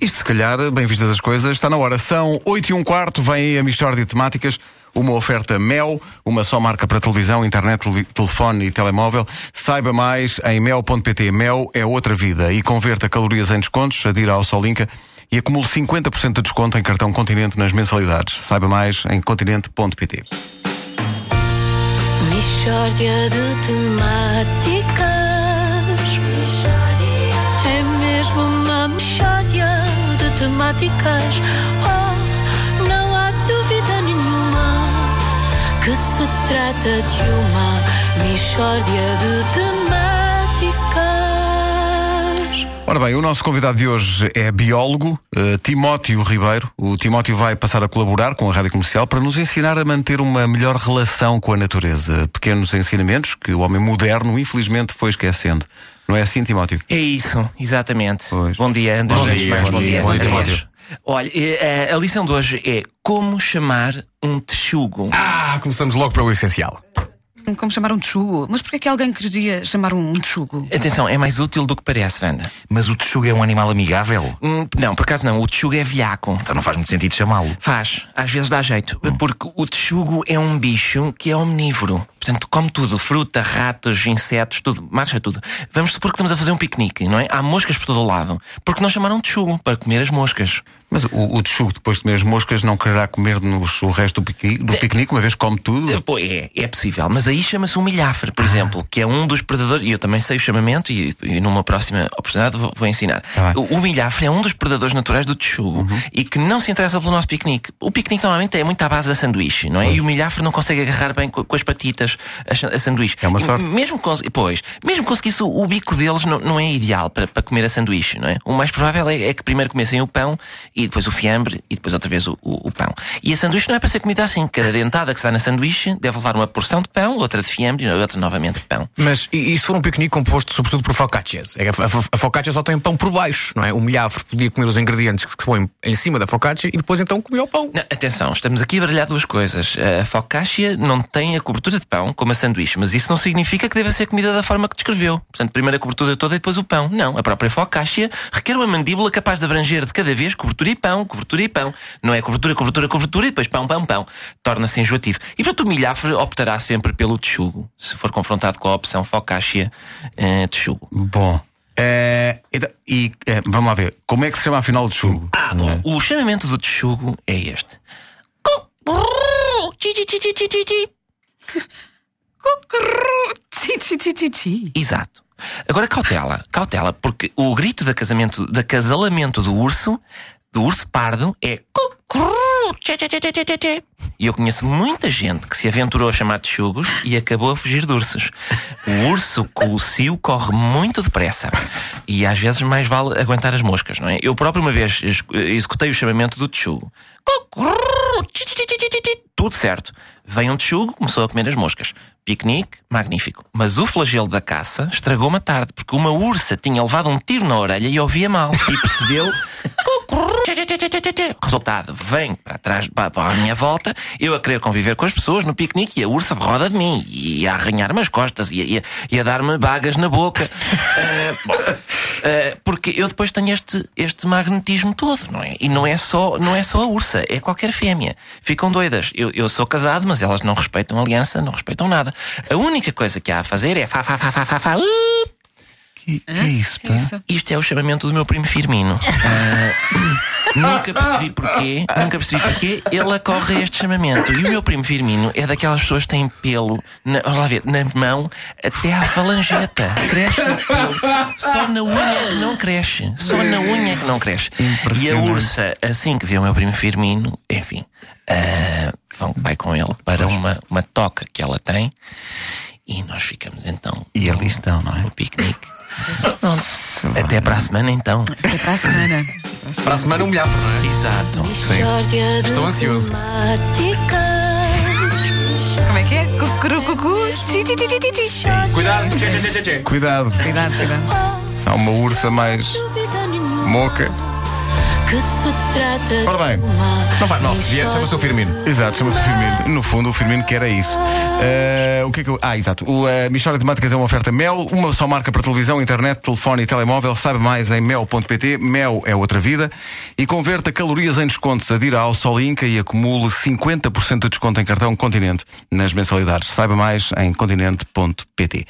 Isto, se calhar, bem vistas as coisas, está na hora. São 8 e um quarto, vem aí a Michórdia de Temáticas, uma oferta Mel, uma só marca para televisão, internet, tele- telefone e telemóvel. Saiba mais em mel.pt. Mel é outra vida e converta calorias em descontos, adira ao Solinka e acumule 50% de desconto em cartão Continente nas mensalidades. Saiba mais em continente.pt. Mishória de temáticas. De temáticas. Oh, não há dúvida nenhuma que se trata de uma mishória de temáticas. Ora bem, o nosso convidado de hoje é biólogo, eh, Timóteo Ribeiro. O Timóteo vai passar a colaborar com a Rádio Comercial para nos ensinar a manter uma melhor relação com a natureza. Pequenos ensinamentos que o homem moderno, infelizmente, foi esquecendo. Não é assim, Timóteo? É isso, exatamente. Pois. Bom dia, André. Bom dia, bom dia, bom dia, Timóteo. Olha, eh, a lição de hoje é como chamar um texugo. Ah, começamos logo pelo essencial. Como chamar um texugo? Mas porquê é que alguém queria chamar um texugo? Atenção, é mais útil do que parece, Wanda. Mas o texugo é um animal amigável? Hum, não, por acaso não, o texugo é velhaco. Então não faz muito sentido chamá-lo. Faz, às vezes dá jeito, porque o texugo é um bicho que é omnívoro. Portanto, come tudo: fruta, ratos, insetos, tudo, marcha tudo. Vamos supor que estamos a fazer um piquenique, não é? Há moscas por todo o lado. Porque não chamaram texugo para comer as moscas. Mas o, o texugo, depois de comer as moscas, não quererá comer-nos o resto do piquenique, do piquenique, uma vez que come tudo? Pô, É, é possível, mas aí chama-se um milhafre, por exemplo, que é um dos predadores, e eu também sei o chamamento, e, e numa próxima oportunidade vou, vou ensinar. Bem. o, o milhafre é um dos predadores naturais do texugo e que não se interessa pelo nosso piquenique. O piquenique normalmente é muito à base da sanduíche, não é? E o milhafre não consegue agarrar bem co- com, as patitas a, a sanduíche. É uma sorte. Mesmo pois, mesmo conseguisse o, o bico deles não, não é ideal para, para comer a sanduíche, não é? O mais provável é, é que primeiro comessem o pão e depois o fiambre e depois outra vez o, o- o pão. E a sanduíche não é para ser comida assim. Cada dentada que está na sanduíche deve levar uma porção de pão, outra de fiambre e outra novamente de pão. Mas e, e se for um piquenique composto sobretudo por focaccias? É a, a, a focaccia só tem pão por baixo, não é? O milhafre podia comer os ingredientes que se põem em cima da focaccia e depois então comia o pão. Não, atenção, estamos aqui a baralhar duas coisas. A focaccia não tem a cobertura de pão, como a sanduíche, mas isso não significa que deva ser comida da forma que descreveu. Portanto, primeiro a cobertura toda e depois o pão. Não, a própria focaccia requer uma mandíbula capaz de abranger de cada vez cobertura e pão, cobertura e pão. Não é cobertura, cobertura, cobertura e depois pão, pão, pão. Torna-se enjoativo. E portanto o milhafre optará sempre pelo texugo, se for confrontado com a opção focaccia eh, texugo. Bom. Eh, então, e eh, vamos lá ver, como é que se chama afinal o texugo? Ah, bom, o chamamento do texugo é este. Exato. Agora cautela, cautela, porque o grito de casamento, de acasalamento do urso, do urso pardo, é cucurru, E eu conheço muita gente que se aventurou a chamar de e acabou a fugir de ursos. O urso com o cio corre muito depressa. E às vezes mais vale aguentar as moscas, não é? Eu próprio uma vez ex- executei o chamamento do tchi. Tudo certo. Vem um texugo, começou a comer as moscas. Piquenique, magnífico. Mas o flagelo da caça estragou-me a tarde, porque uma ursa tinha levado um tiro na orelha e ouvia mal. E percebeu. Resultado, vem para trás, para, a minha volta, eu a querer conviver com as pessoas no piquenique e a ursa roda de mim, e a arranhar-me as costas, e a, e a- dar-me bagas na boca. Ah, bom, ah, porque eu depois tenho este, este magnetismo todo, não é? E não é, só, não é só a ursa, é qualquer fêmea. Ficam doidas. Eu, eu sou casado, mas elas não respeitam a aliança, não respeitam nada. A única coisa que há a fazer é fa, fa, fa, fa, fa, fa, uh, Que, que é isso, pá? É isso. isto é o chamamento do meu primo Firmino. Ah, nunca percebi porquê, nunca percebi porquê ele acorre a este chamamento. E o meu primo Firmino é daquelas pessoas que têm pelo, na, vamos lá ver, na mão até à falangeta. Cresce o pelo. Só na unha é que não cresce. Só na unha é que não cresce. E a ursa, assim que vê o meu primo Firmino, enfim, ah, vão, vai com ele para uma, uma toca que ela tem. E nós ficamos então E ali estão, não é? no piquenique. Pronto. Até para a semana então. Até para a semana. Para a semana um milhafre, não é? Exato. De Estou ansioso. Como é que é? Cucuru, cucu. Cuidado. Cuidado, Cuidado, cuidado. se há uma ursa mais moca. Que se trata Ora bem, de uma Não vai mal, se vier, chama-se o Firmino. Exato, chama-se Firmino. No fundo, o Firmino quer é isso. Eh, o que é que eu... Ah, exato. O uh, Michória de Temáticas é uma oferta Mel, uma só marca para televisão, internet, telefone e telemóvel. Saiba mais em mel.pt. Mel é outra vida. E converta calorias em descontos. Adira ao Sol Inca e acumule 50% de desconto em cartão Continente nas mensalidades. Saiba mais em continente.pt.